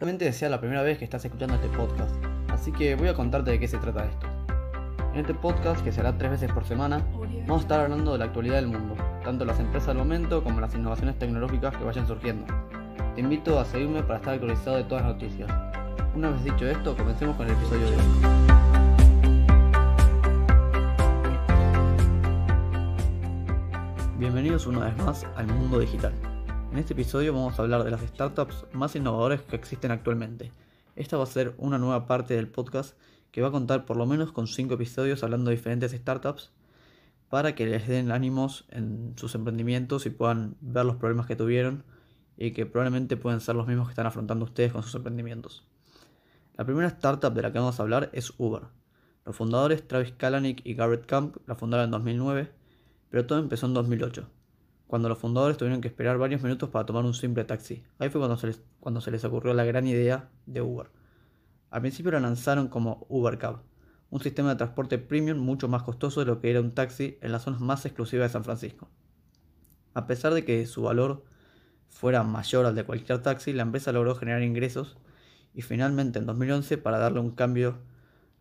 Realmente sea la primera vez que estás escuchando este podcast, así que voy a contarte de qué se trata esto. En este podcast, que será tres veces por semana, vamos a estar hablando de la actualidad del mundo, tanto las empresas del momento como las innovaciones tecnológicas que vayan surgiendo. Te invito a seguirme para estar actualizado de todas las noticias. Una vez dicho esto, comencemos con el episodio de hoy. Bienvenidos una vez más al mundo digital. En este episodio vamos a hablar de las startups más innovadoras que existen actualmente. Esta va a ser una nueva parte del podcast que va a contar por lo menos con 5 episodios hablando de diferentes startups para que les den ánimos en sus emprendimientos y puedan ver los problemas que tuvieron y que probablemente pueden ser los mismos que están afrontando ustedes con sus emprendimientos. La primera startup de la que vamos a hablar es Uber. Los fundadores Travis Kalanick y Garrett Camp la fundaron en 2009, pero todo empezó en 2008 cuando los fundadores tuvieron que esperar varios minutos para tomar un simple taxi. Ahí fue cuando se les, ocurrió la gran idea de Uber. Al principio lo lanzaron como Uber Cab, un sistema de transporte premium mucho más costoso de lo que era un taxi en las zonas más exclusivas de San Francisco. A pesar de que su valor fuera mayor al de cualquier taxi, la empresa logró generar ingresos y finalmente en 2011 para darle un cambio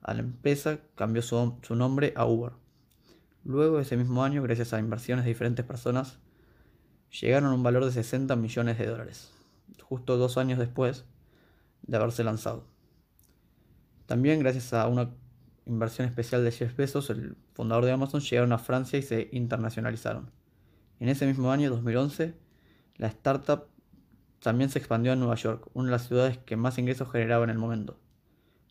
a la empresa cambió su, su nombre a Uber. Luego ese mismo año, gracias a inversiones de diferentes personas, llegaron a un valor de 60 millones de dólares, justo dos años después de haberse lanzado. También gracias a una inversión especial de Jeff Bezos, el fundador de Amazon, llegaron a Francia y se internacionalizaron. En ese mismo año, 2011, la startup también se expandió a Nueva York, una de las ciudades que más ingresos generaba en el momento.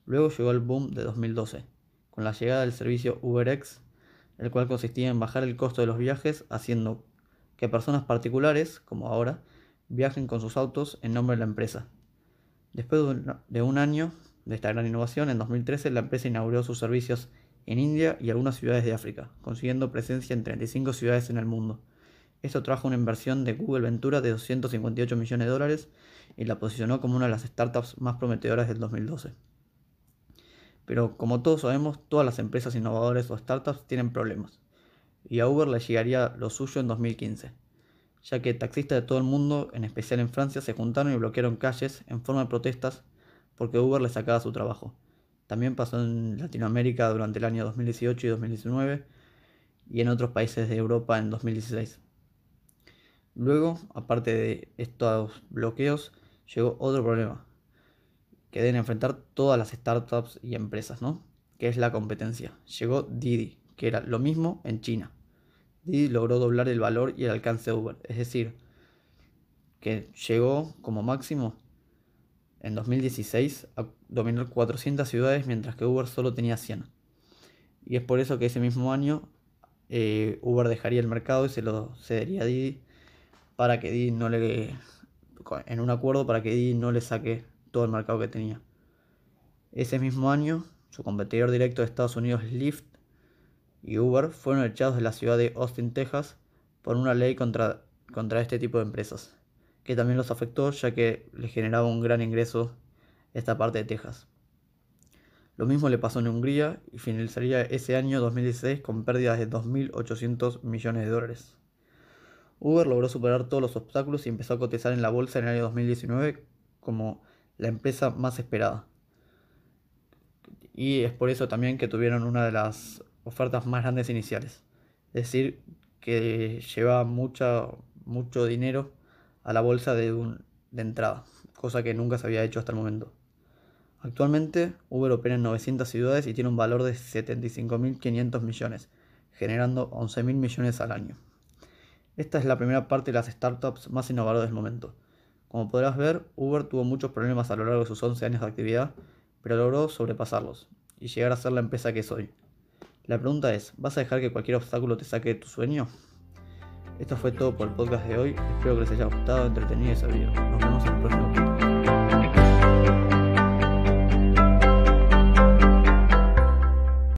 Luego llegó el boom de 2012, con la llegada del servicio UberX, el cual consistía en bajar el costo de los viajes haciendo que personas particulares, como ahora, viajen con sus autos en nombre de la empresa. Después de un año de esta gran innovación, en 2013 la empresa inauguró sus servicios en India y algunas ciudades de África, consiguiendo presencia en 35 ciudades en el mundo. Esto trajo una inversión de Google Ventura de 258 millones de dólares y la posicionó como una de las startups más prometedoras del 2012. Pero como todos sabemos, todas las empresas innovadoras o startups tienen problemas y a Uber le llegaría lo suyo en 2015, ya que taxistas de todo el mundo, en especial en Francia, se juntaron y bloquearon calles en forma de protestas porque Uber le sacaba su trabajo. También pasó en Latinoamérica durante el año 2018 y 2019 y en otros países de Europa en 2016. Luego, aparte de estos bloqueos, llegó otro problema que deben enfrentar todas las startups y empresas, ¿no? Que es la competencia. Llegó Didi, que era lo mismo en China. Didi logró doblar el valor y el alcance de Uber, es decir, que llegó como máximo en 2016 a dominar 400 ciudades mientras que Uber solo tenía 100. Y es por eso que ese mismo año eh, Uber dejaría el mercado y se lo cedería a Didi para que Didi no le en un acuerdo para que Didi no le saque todo el mercado que tenía. Ese mismo año, su competidor directo de Estados Unidos, Lyft, y Uber fueron echados de la ciudad de Austin, Texas, por una ley contra, contra este tipo de empresas, que también los afectó ya que les generaba un gran ingreso esta parte de Texas. Lo mismo le pasó en Hungría y finalizaría ese año 2016 con pérdidas de 2.800 millones de dólares. Uber logró superar todos los obstáculos y empezó a cotizar en la bolsa en el año 2019 como la empresa más esperada. Y es por eso también que tuvieron una de las ofertas más grandes iniciales. Es decir, que lleva mucho dinero a la bolsa de, entrada, cosa que nunca se había hecho hasta el momento. Actualmente, Uber opera en 900 ciudades y tiene un valor de 75.500 millones, generando 11.000 millones al año. Esta es la primera parte de las startups más innovadoras del momento. Como podrás ver, Uber tuvo muchos problemas a lo largo de sus 11 años de actividad, pero logró sobrepasarlos y llegar a ser la empresa que es hoy. La pregunta es, ¿vas a dejar que cualquier obstáculo te saque de tu sueño? Esto fue todo por el podcast de hoy. Espero que les haya gustado, entretenido y servido. Nos vemos en el próximo podcast.